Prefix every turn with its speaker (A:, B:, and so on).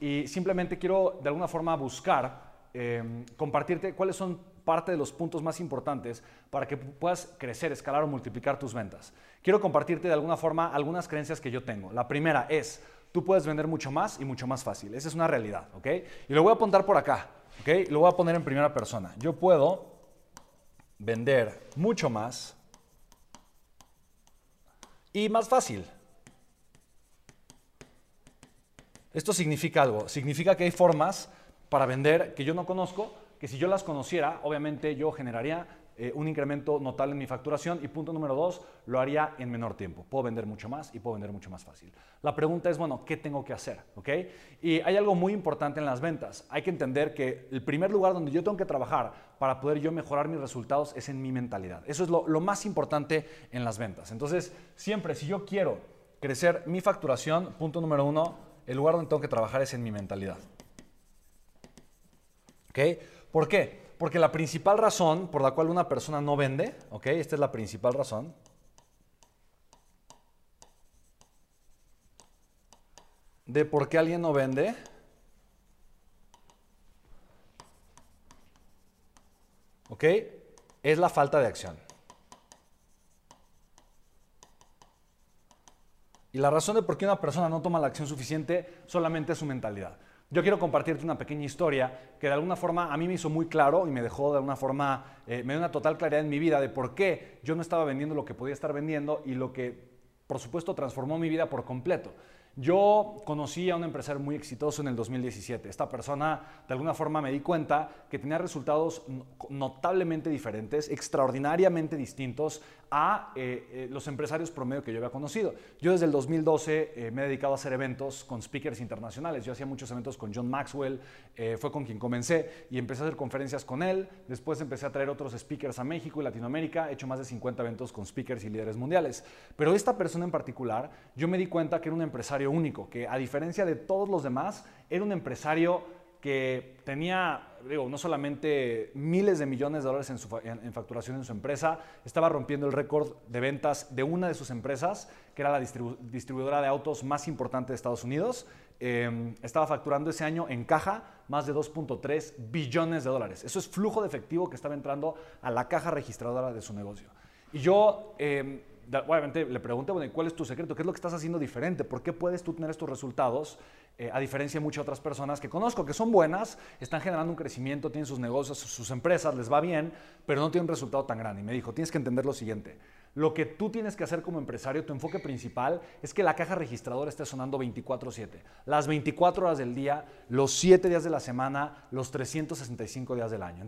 A: y simplemente quiero de alguna forma buscar, eh, compartirte cuáles son parte de los puntos más importantes para que puedas crecer, escalar o multiplicar tus ventas. Quiero compartirte de alguna forma algunas creencias que yo tengo. La primera es, tú puedes vender mucho más y mucho más fácil. Esa es una realidad, ¿ok? Y lo voy a apuntar por acá, ¿ok? Lo voy a poner en primera persona. Yo puedo vender mucho más y más fácil. Esto significa algo, significa que hay formas para vender que yo no conozco, que si yo las conociera, obviamente yo generaría eh, un incremento notable en mi facturación y punto número dos, lo haría en menor tiempo. Puedo vender mucho más y puedo vender mucho más fácil. La pregunta es, bueno, ¿qué tengo que hacer? ¿Ok? Y hay algo muy importante en las ventas. Hay que entender que el primer lugar donde yo tengo que trabajar para poder yo mejorar mis resultados es en mi mentalidad. Eso es lo, lo más importante en las ventas. Entonces, siempre, si yo quiero crecer mi facturación, punto número uno, el lugar donde tengo que trabajar es en mi mentalidad. ¿Ok? ¿Por qué? Porque la principal razón por la cual una persona no vende, ¿ok? Esta es la principal razón. De por qué alguien no vende. ¿Ok? Es la falta de acción. Y la razón de por qué una persona no toma la acción suficiente solamente es su mentalidad. Yo quiero compartirte una pequeña historia que de alguna forma a mí me hizo muy claro y me dejó de alguna forma, eh, me dio una total claridad en mi vida de por qué yo no estaba vendiendo lo que podía estar vendiendo y lo que por supuesto transformó mi vida por completo. Yo conocí a un empresario muy exitoso en el 2017. Esta persona, de alguna forma, me di cuenta que tenía resultados notablemente diferentes, extraordinariamente distintos a eh, eh, los empresarios promedio que yo había conocido. Yo desde el 2012 eh, me he dedicado a hacer eventos con speakers internacionales. Yo hacía muchos eventos con John Maxwell, fue con quien comencé y empecé a hacer conferencias con él. Después empecé a traer otros speakers a México y Latinoamérica. He hecho más de 50 eventos con speakers y líderes mundiales. Pero esta persona en particular, yo me di cuenta que era un empresario único, que a diferencia de todos los demás, era un empresario que tenía, digo, no solamente miles de millones de dólares en, facturación en su empresa, estaba rompiendo el récord de ventas de una de sus empresas, que era la distribuidora de autos más importante de Estados Unidos. Em, estaba facturando ese año en caja más de 2.3 billones de dólares. Eso es flujo de efectivo que estaba entrando a la caja registradora de su negocio. Y yo... Em, obviamente le pregunté, bueno, ¿cuál es tu secreto? ¿Qué es lo que estás haciendo diferente? ¿Por qué puedes tú tener estos resultados eh, a diferencia de muchas otras personas que conozco, que son buenas, están generando un crecimiento, tienen sus negocios, sus empresas, les va bien, pero no tienen un resultado tan grande? Y me dijo, tienes que entender lo siguiente. Lo que tú tienes que hacer como empresario, tu enfoque principal, es que la caja registradora esté sonando 24/7. Las 24 horas del día, los 7 días de la semana, los 365 días del año.